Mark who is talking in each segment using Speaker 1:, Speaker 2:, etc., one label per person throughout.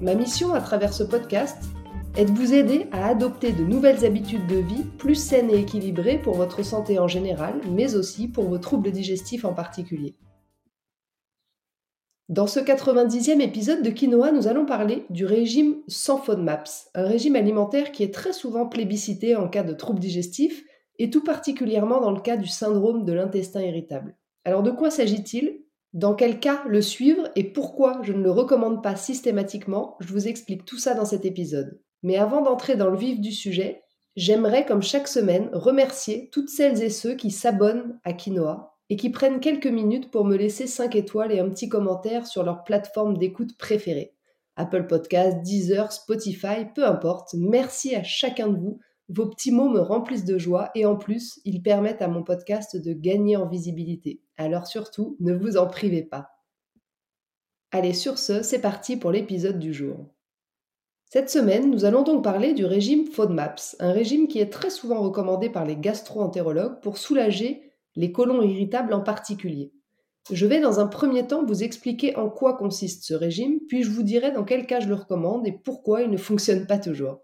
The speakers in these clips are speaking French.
Speaker 1: Ma mission à travers ce podcast est de vous aider à adopter de nouvelles habitudes de vie plus saines et équilibrées pour votre santé en général, mais aussi pour vos troubles digestifs en particulier. Dans ce 90e épisode de Quinoa, nous allons parler du régime sans FODMAPS, un régime alimentaire qui est très souvent plébiscité en cas de troubles digestifs et tout particulièrement dans le cas du syndrome de l'intestin irritable. Alors de quoi s'agit-il? Dans quel cas le suivre et pourquoi je ne le recommande pas systématiquement, je vous explique tout ça dans cet épisode. Mais avant d'entrer dans le vif du sujet, j'aimerais, comme chaque semaine, remercier toutes celles et ceux qui s'abonnent à Quinoa et qui prennent quelques minutes pour me laisser 5 étoiles et un petit commentaire sur leur plateforme d'écoute préférée. Apple Podcast, Deezer, Spotify, peu importe, merci à chacun de vous vos petits mots me remplissent de joie et en plus, ils permettent à mon podcast de gagner en visibilité. Alors surtout, ne vous en privez pas. Allez, sur ce, c'est parti pour l'épisode du jour. Cette semaine, nous allons donc parler du régime FODMAPS, un régime qui est très souvent recommandé par les gastro-entérologues pour soulager les côlons irritables en particulier. Je vais dans un premier temps vous expliquer en quoi consiste ce régime, puis je vous dirai dans quel cas je le recommande et pourquoi il ne fonctionne pas toujours.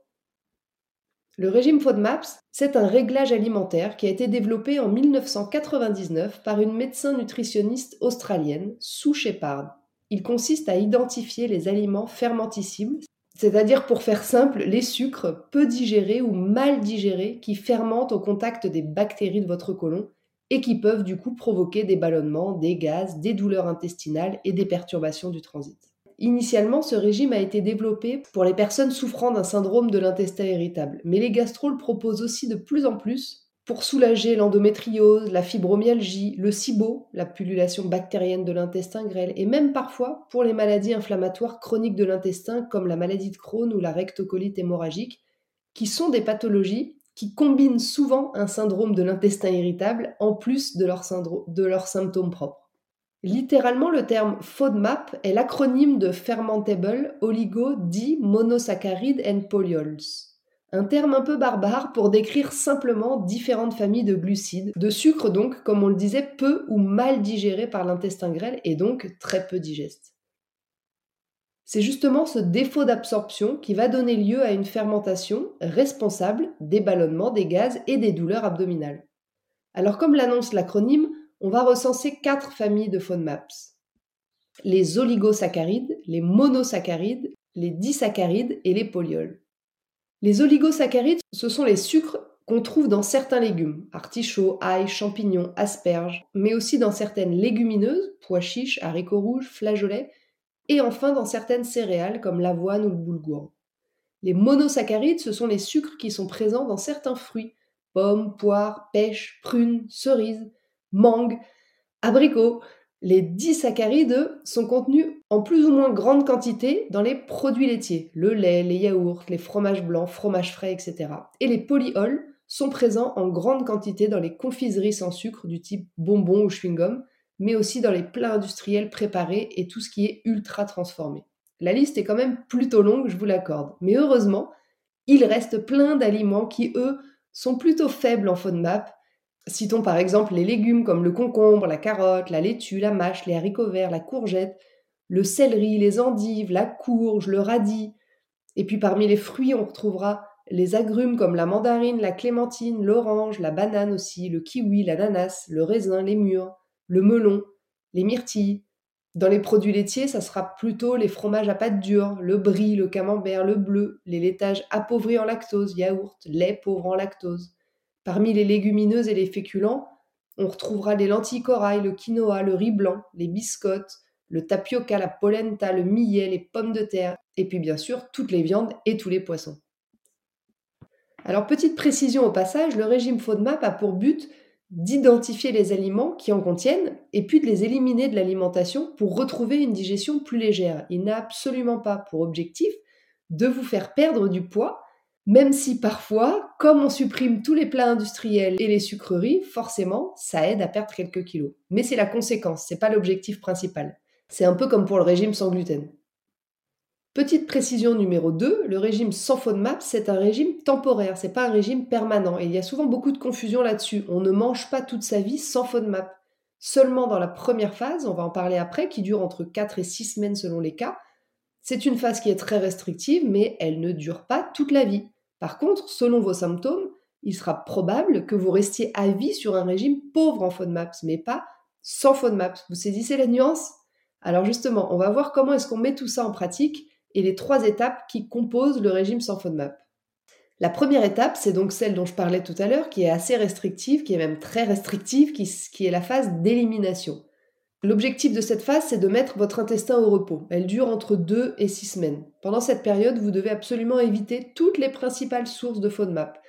Speaker 1: Le régime FODMAPS, c'est un réglage alimentaire qui a été développé en 1999 par une médecin nutritionniste australienne, Sue Shepard. Il consiste à identifier les aliments fermenticibles, c'est-à-dire pour faire simple, les sucres peu digérés ou mal digérés qui fermentent au contact des bactéries de votre côlon et qui peuvent du coup provoquer des ballonnements, des gaz, des douleurs intestinales et des perturbations du transit. Initialement, ce régime a été développé pour les personnes souffrant d'un syndrome de l'intestin irritable, mais les gastro le proposent aussi de plus en plus pour soulager l'endométriose, la fibromyalgie, le SIBO, la pullulation bactérienne de l'intestin grêle, et même parfois pour les maladies inflammatoires chroniques de l'intestin comme la maladie de Crohn ou la rectocolite hémorragique, qui sont des pathologies qui combinent souvent un syndrome de l'intestin irritable en plus de leurs symptômes propres. Littéralement, le terme FODMAP est l'acronyme de Fermentable Oligo Monosaccharide and Polyols. Un terme un peu barbare pour décrire simplement différentes familles de glucides, de sucre donc, comme on le disait, peu ou mal digérés par l'intestin grêle et donc très peu digestes. C'est justement ce défaut d'absorption qui va donner lieu à une fermentation responsable des ballonnements, des gaz et des douleurs abdominales. Alors comme l'annonce l'acronyme, on va recenser quatre familles de FODMAPs. Les oligosaccharides, les monosaccharides, les disaccharides et les polyols. Les oligosaccharides, ce sont les sucres qu'on trouve dans certains légumes, artichauts, ail, champignons, asperges, mais aussi dans certaines légumineuses, pois chiches, haricots rouges, flageolets, et enfin dans certaines céréales comme l'avoine ou le boulgour. Les monosaccharides, ce sont les sucres qui sont présents dans certains fruits, pommes, poires, pêches, prunes, cerises, mangue, abricot. Les disaccharides sont contenus en plus ou moins grande quantité dans les produits laitiers, le lait, les yaourts, les fromages blancs, fromages frais, etc. Et les polyols sont présents en grande quantité dans les confiseries sans sucre du type bonbons ou chewing-gum, mais aussi dans les plats industriels préparés et tout ce qui est ultra transformé. La liste est quand même plutôt longue, je vous l'accorde, mais heureusement, il reste plein d'aliments qui, eux, sont plutôt faibles en FODMAP Citons par exemple les légumes comme le concombre, la carotte, la laitue, la mâche, les haricots verts, la courgette, le céleri, les endives, la courge, le radis. Et puis parmi les fruits, on retrouvera les agrumes comme la mandarine, la clémentine, l'orange, la banane aussi, le kiwi, l'ananas, le raisin, les mûres, le melon, les myrtilles. Dans les produits laitiers, ça sera plutôt les fromages à pâte dure, le brie, le camembert, le bleu, les laitages appauvris en lactose, yaourt, lait pauvre en lactose. Parmi les légumineuses et les féculents, on retrouvera les lentilles corail, le quinoa, le riz blanc, les biscottes, le tapioca, la polenta, le millet, les pommes de terre, et puis bien sûr toutes les viandes et tous les poissons. Alors petite précision au passage, le régime FODMAP a pour but d'identifier les aliments qui en contiennent et puis de les éliminer de l'alimentation pour retrouver une digestion plus légère. Il n'a absolument pas pour objectif de vous faire perdre du poids, même si parfois, comme on supprime tous les plats industriels et les sucreries, forcément, ça aide à perdre quelques kilos. Mais c'est la conséquence, c'est pas l'objectif principal. C'est un peu comme pour le régime sans gluten. Petite précision numéro 2, le régime sans FODMAP, c'est un régime temporaire, c'est pas un régime permanent. Et il y a souvent beaucoup de confusion là-dessus. On ne mange pas toute sa vie sans FODMAP. Seulement dans la première phase, on va en parler après, qui dure entre 4 et 6 semaines selon les cas. C'est une phase qui est très restrictive, mais elle ne dure pas toute la vie. Par contre, selon vos symptômes, il sera probable que vous restiez à vie sur un régime pauvre en FODMAPs, mais pas sans FODMAPs. Vous saisissez la nuance Alors justement, on va voir comment est-ce qu'on met tout ça en pratique et les trois étapes qui composent le régime sans FODMAP. La première étape, c'est donc celle dont je parlais tout à l'heure, qui est assez restrictive, qui est même très restrictive, qui, qui est la phase d'élimination. L'objectif de cette phase, c'est de mettre votre intestin au repos. Elle dure entre 2 et 6 semaines. Pendant cette période, vous devez absolument éviter toutes les principales sources de FODMAP.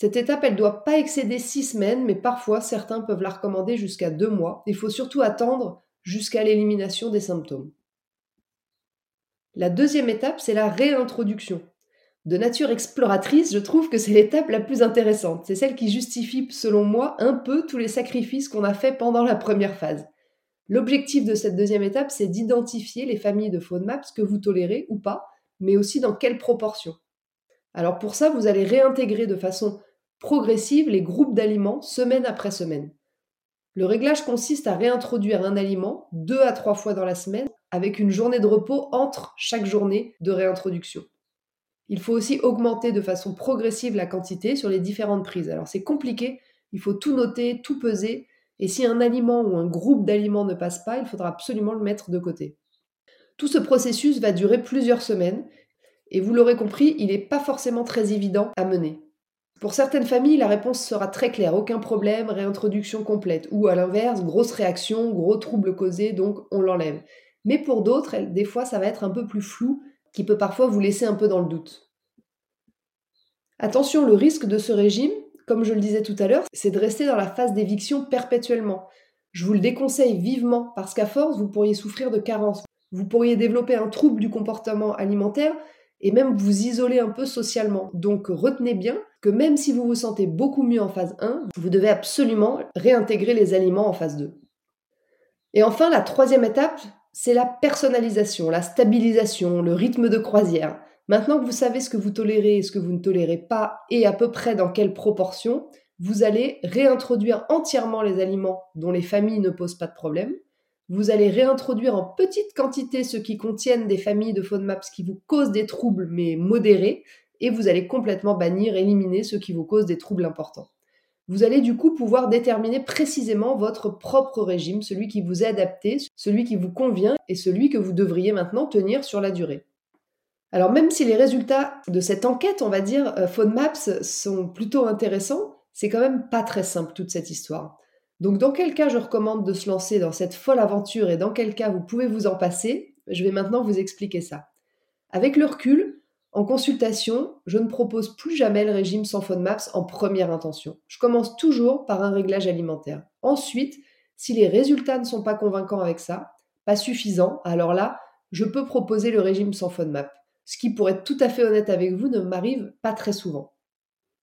Speaker 1: Cette étape, elle ne doit pas excéder 6 semaines, mais parfois certains peuvent la recommander jusqu'à 2 mois. Il faut surtout attendre jusqu'à l'élimination des symptômes. La deuxième étape, c'est la réintroduction. De nature exploratrice, je trouve que c'est l'étape la plus intéressante. C'est celle qui justifie, selon moi, un peu tous les sacrifices qu'on a faits pendant la première phase. L'objectif de cette deuxième étape, c'est d'identifier les familles de FODMAPs que vous tolérez ou pas, mais aussi dans quelle proportion. Alors pour ça, vous allez réintégrer de façon progressive les groupes d'aliments semaine après semaine. Le réglage consiste à réintroduire un aliment deux à trois fois dans la semaine avec une journée de repos entre chaque journée de réintroduction. Il faut aussi augmenter de façon progressive la quantité sur les différentes prises. Alors c'est compliqué, il faut tout noter, tout peser, et si un aliment ou un groupe d'aliments ne passe pas, il faudra absolument le mettre de côté. Tout ce processus va durer plusieurs semaines et vous l'aurez compris, il n'est pas forcément très évident à mener. Pour certaines familles, la réponse sera très claire, aucun problème, réintroduction complète, ou à l'inverse, grosse réaction, gros trouble causé, donc on l'enlève. Mais pour d'autres, des fois, ça va être un peu plus flou, qui peut parfois vous laisser un peu dans le doute. Attention, le risque de ce régime, comme je le disais tout à l'heure, c'est de rester dans la phase d'éviction perpétuellement. Je vous le déconseille vivement parce qu'à force, vous pourriez souffrir de carence. Vous pourriez développer un trouble du comportement alimentaire et même vous isoler un peu socialement. Donc retenez bien que même si vous vous sentez beaucoup mieux en phase 1, vous devez absolument réintégrer les aliments en phase 2. Et enfin, la troisième étape, c'est la personnalisation, la stabilisation, le rythme de croisière. Maintenant que vous savez ce que vous tolérez et ce que vous ne tolérez pas, et à peu près dans quelle proportion, vous allez réintroduire entièrement les aliments dont les familles ne posent pas de problème. Vous allez réintroduire en petite quantité ceux qui contiennent des familles de FODMAPs qui vous causent des troubles mais modérés, et vous allez complètement bannir, éliminer ceux qui vous causent des troubles importants. Vous allez du coup pouvoir déterminer précisément votre propre régime, celui qui vous est adapté, celui qui vous convient et celui que vous devriez maintenant tenir sur la durée. Alors même si les résultats de cette enquête, on va dire, euh, FODMAPS sont plutôt intéressants, c'est quand même pas très simple toute cette histoire. Donc dans quel cas je recommande de se lancer dans cette folle aventure et dans quel cas vous pouvez vous en passer, je vais maintenant vous expliquer ça. Avec le recul, en consultation, je ne propose plus jamais le régime sans FODMAPS en première intention. Je commence toujours par un réglage alimentaire. Ensuite, si les résultats ne sont pas convaincants avec ça, pas suffisants, alors là, je peux proposer le régime sans FODMAP ce qui, pour être tout à fait honnête avec vous, ne m'arrive pas très souvent.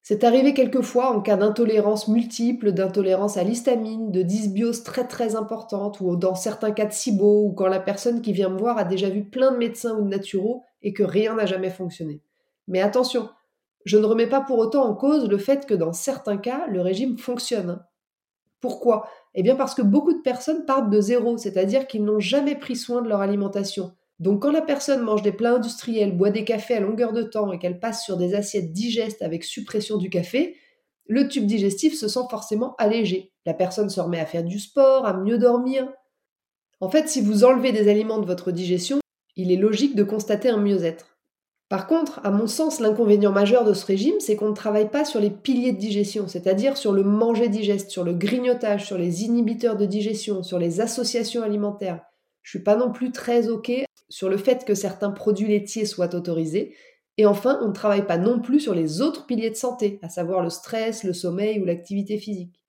Speaker 1: C'est arrivé quelquefois en cas d'intolérance multiple, d'intolérance à l'histamine, de dysbiose très très importante, ou dans certains cas de SIBO, ou quand la personne qui vient me voir a déjà vu plein de médecins ou de naturaux et que rien n'a jamais fonctionné. Mais attention, je ne remets pas pour autant en cause le fait que dans certains cas, le régime fonctionne. Pourquoi? Eh bien parce que beaucoup de personnes partent de zéro, c'est-à-dire qu'ils n'ont jamais pris soin de leur alimentation, donc quand la personne mange des plats industriels, boit des cafés à longueur de temps et qu'elle passe sur des assiettes digestes avec suppression du café, le tube digestif se sent forcément allégé. La personne se remet à faire du sport, à mieux dormir. En fait, si vous enlevez des aliments de votre digestion, il est logique de constater un mieux-être. Par contre, à mon sens, l'inconvénient majeur de ce régime, c'est qu'on ne travaille pas sur les piliers de digestion, c'est-à-dire sur le manger digeste, sur le grignotage, sur les inhibiteurs de digestion, sur les associations alimentaires. Je suis pas non plus très OK sur le fait que certains produits laitiers soient autorisés. Et enfin, on ne travaille pas non plus sur les autres piliers de santé, à savoir le stress, le sommeil ou l'activité physique.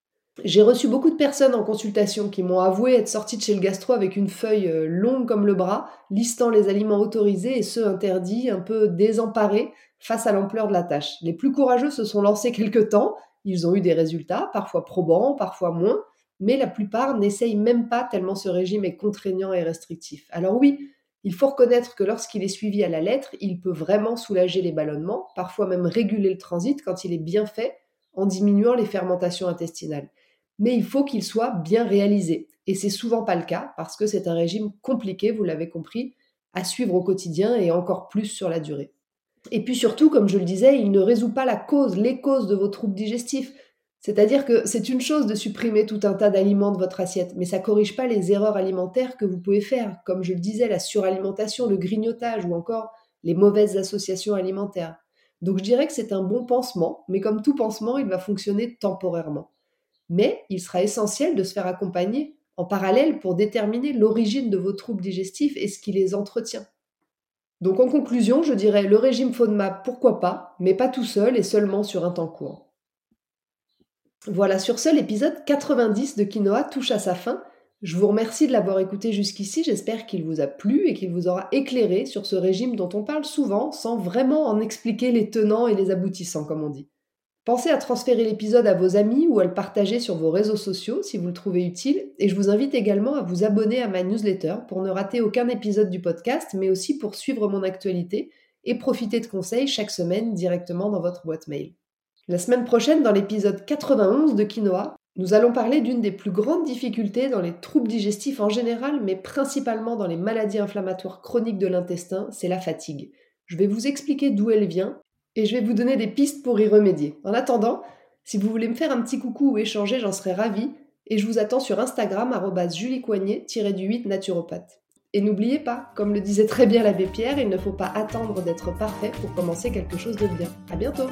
Speaker 1: J'ai reçu beaucoup de personnes en consultation qui m'ont avoué être sorties de chez le gastro avec une feuille euh, longue comme le bras, listant les aliments autorisés et ceux interdits, un peu désemparés face à l'ampleur de la tâche. Les plus courageux se sont lancés quelque temps, ils ont eu des résultats, parfois probants, parfois moins, mais la plupart n'essayent même pas tellement ce régime est contraignant et restrictif. Alors oui, il faut reconnaître que lorsqu'il est suivi à la lettre, il peut vraiment soulager les ballonnements, parfois même réguler le transit quand il est bien fait en diminuant les fermentations intestinales mais il faut qu'il soit bien réalisé. Et c'est souvent pas le cas parce que c'est un régime compliqué, vous l'avez compris, à suivre au quotidien et encore plus sur la durée. Et puis surtout, comme je le disais, il ne résout pas la cause, les causes de vos troubles digestifs. C'est-à-dire que c'est une chose de supprimer tout un tas d'aliments de votre assiette, mais ça corrige pas les erreurs alimentaires que vous pouvez faire, comme je le disais, la suralimentation, le grignotage ou encore les mauvaises associations alimentaires. Donc je dirais que c'est un bon pansement, mais comme tout pansement, il va fonctionner temporairement mais il sera essentiel de se faire accompagner en parallèle pour déterminer l'origine de vos troubles digestifs et ce qui les entretient. Donc en conclusion, je dirais le régime FODMAP, pourquoi pas, mais pas tout seul et seulement sur un temps court. Voilà, sur ce, l'épisode 90 de Quinoa touche à sa fin. Je vous remercie de l'avoir écouté jusqu'ici, j'espère qu'il vous a plu et qu'il vous aura éclairé sur ce régime dont on parle souvent sans vraiment en expliquer les tenants et les aboutissants, comme on dit. Pensez à transférer l'épisode à vos amis ou à le partager sur vos réseaux sociaux si vous le trouvez utile. Et je vous invite également à vous abonner à ma newsletter pour ne rater aucun épisode du podcast, mais aussi pour suivre mon actualité et profiter de conseils chaque semaine directement dans votre boîte mail. La semaine prochaine, dans l'épisode 91 de Quinoa, nous allons parler d'une des plus grandes difficultés dans les troubles digestifs en général, mais principalement dans les maladies inflammatoires chroniques de l'intestin, c'est la fatigue. Je vais vous expliquer d'où elle vient et je vais vous donner des pistes pour y remédier. En attendant, si vous voulez me faire un petit coucou ou échanger, j'en serais ravie et je vous attends sur Instagram juliecoignet-du8 naturopathe. Et n'oubliez pas, comme le disait très bien l'abbé Pierre, il ne faut pas attendre d'être parfait pour commencer quelque chose de bien. À bientôt!